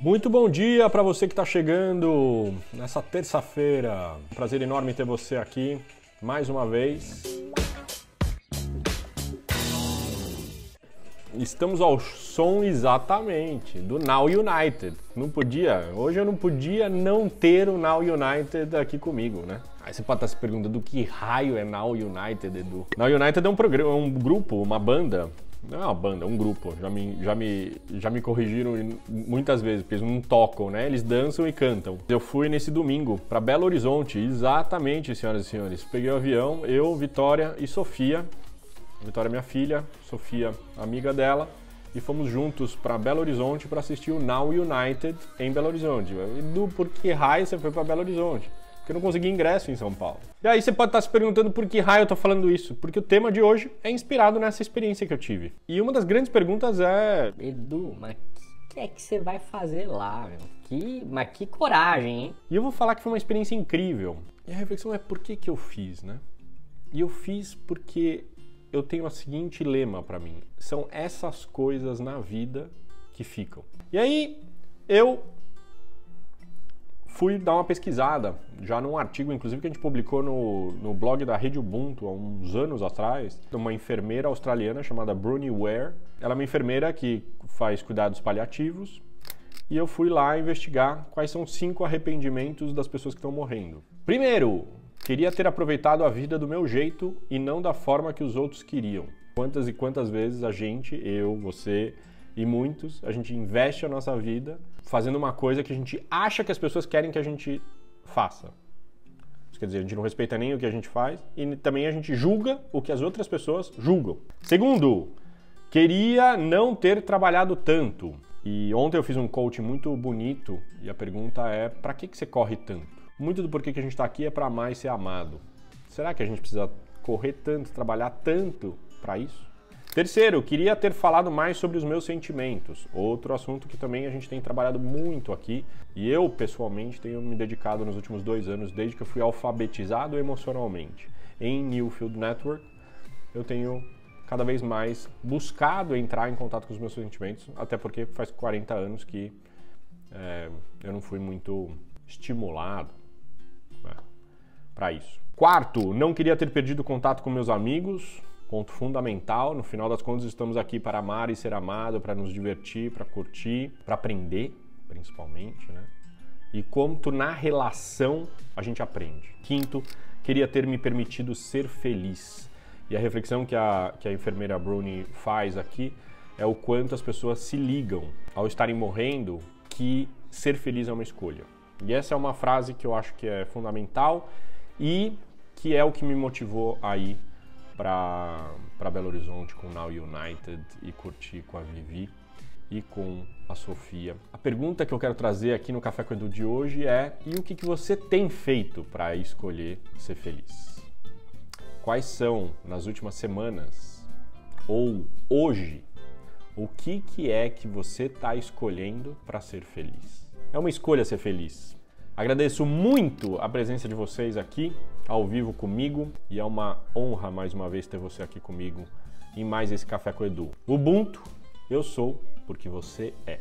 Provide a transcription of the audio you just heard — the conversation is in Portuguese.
Muito bom dia para você que está chegando nessa terça-feira. Prazer enorme ter você aqui mais uma vez. Estamos ao som exatamente do Now United. Não podia, hoje eu não podia não ter o Now United aqui comigo, né? Aí você pode estar se perguntando do que raio é Now United, Edu. Now United é um, programa, um grupo, uma banda não é uma banda, é um grupo. Já me, já me, já me corrigiram muitas vezes, porque eles não tocam, né? Eles dançam e cantam. Eu fui nesse domingo para Belo Horizonte, exatamente, senhoras e senhores. Peguei o avião, eu, Vitória e Sofia. Vitória, minha filha, Sofia, amiga dela. E fomos juntos para Belo Horizonte para assistir o Now United em Belo Horizonte. Edu, por que raio você foi para Belo Horizonte? Porque eu não consegui ingresso em São Paulo. E aí você pode estar se perguntando por que raio eu tô falando isso? Porque o tema de hoje é inspirado nessa experiência que eu tive. E uma das grandes perguntas é: Edu, mas o que é que você vai fazer lá, meu? Que, mas que coragem, hein? E eu vou falar que foi uma experiência incrível. E a reflexão é por que que eu fiz, né? E eu fiz porque eu tenho o seguinte lema para mim: são essas coisas na vida que ficam. E aí eu fui dar uma pesquisada, já num artigo, inclusive, que a gente publicou no, no blog da Rede Ubuntu há uns anos atrás, uma enfermeira australiana chamada Bruni Ware. Ela é uma enfermeira que faz cuidados paliativos e eu fui lá investigar quais são cinco arrependimentos das pessoas que estão morrendo. Primeiro, queria ter aproveitado a vida do meu jeito e não da forma que os outros queriam. Quantas e quantas vezes a gente, eu, você, e muitos, a gente investe a nossa vida fazendo uma coisa que a gente acha que as pessoas querem que a gente faça. Isso quer dizer, a gente não respeita nem o que a gente faz e também a gente julga o que as outras pessoas julgam. Segundo, queria não ter trabalhado tanto. E ontem eu fiz um coaching muito bonito e a pergunta é: para que, que você corre tanto? Muito do porquê que a gente está aqui é para amar e ser amado. Será que a gente precisa correr tanto, trabalhar tanto para isso? Terceiro, queria ter falado mais sobre os meus sentimentos. Outro assunto que também a gente tem trabalhado muito aqui e eu pessoalmente tenho me dedicado nos últimos dois anos, desde que eu fui alfabetizado emocionalmente em Newfield Network, eu tenho cada vez mais buscado entrar em contato com os meus sentimentos, até porque faz 40 anos que é, eu não fui muito estimulado né, para isso. Quarto, não queria ter perdido contato com meus amigos, ponto fundamental. No final das contas, estamos aqui para amar e ser amado, para nos divertir, para curtir, para aprender, principalmente, né? E quanto na relação a gente aprende. Quinto, queria ter me permitido ser feliz. E a reflexão que a, que a enfermeira Bruni faz aqui é o quanto as pessoas se ligam ao estarem morrendo que ser feliz é uma escolha. E essa é uma frase que eu acho que é fundamental e que é o que me motivou a ir para Belo Horizonte com Now United e curtir com a Vivi e com a Sofia. A pergunta que eu quero trazer aqui no Café com Edu de hoje é: e o que, que você tem feito para escolher ser feliz? Quais são, nas últimas semanas ou hoje, o que, que é que você está escolhendo para ser feliz? É uma escolha ser feliz. Agradeço muito a presença de vocês aqui ao vivo comigo e é uma honra mais uma vez ter você aqui comigo em mais esse Café com Edu. Ubuntu, eu sou porque você é.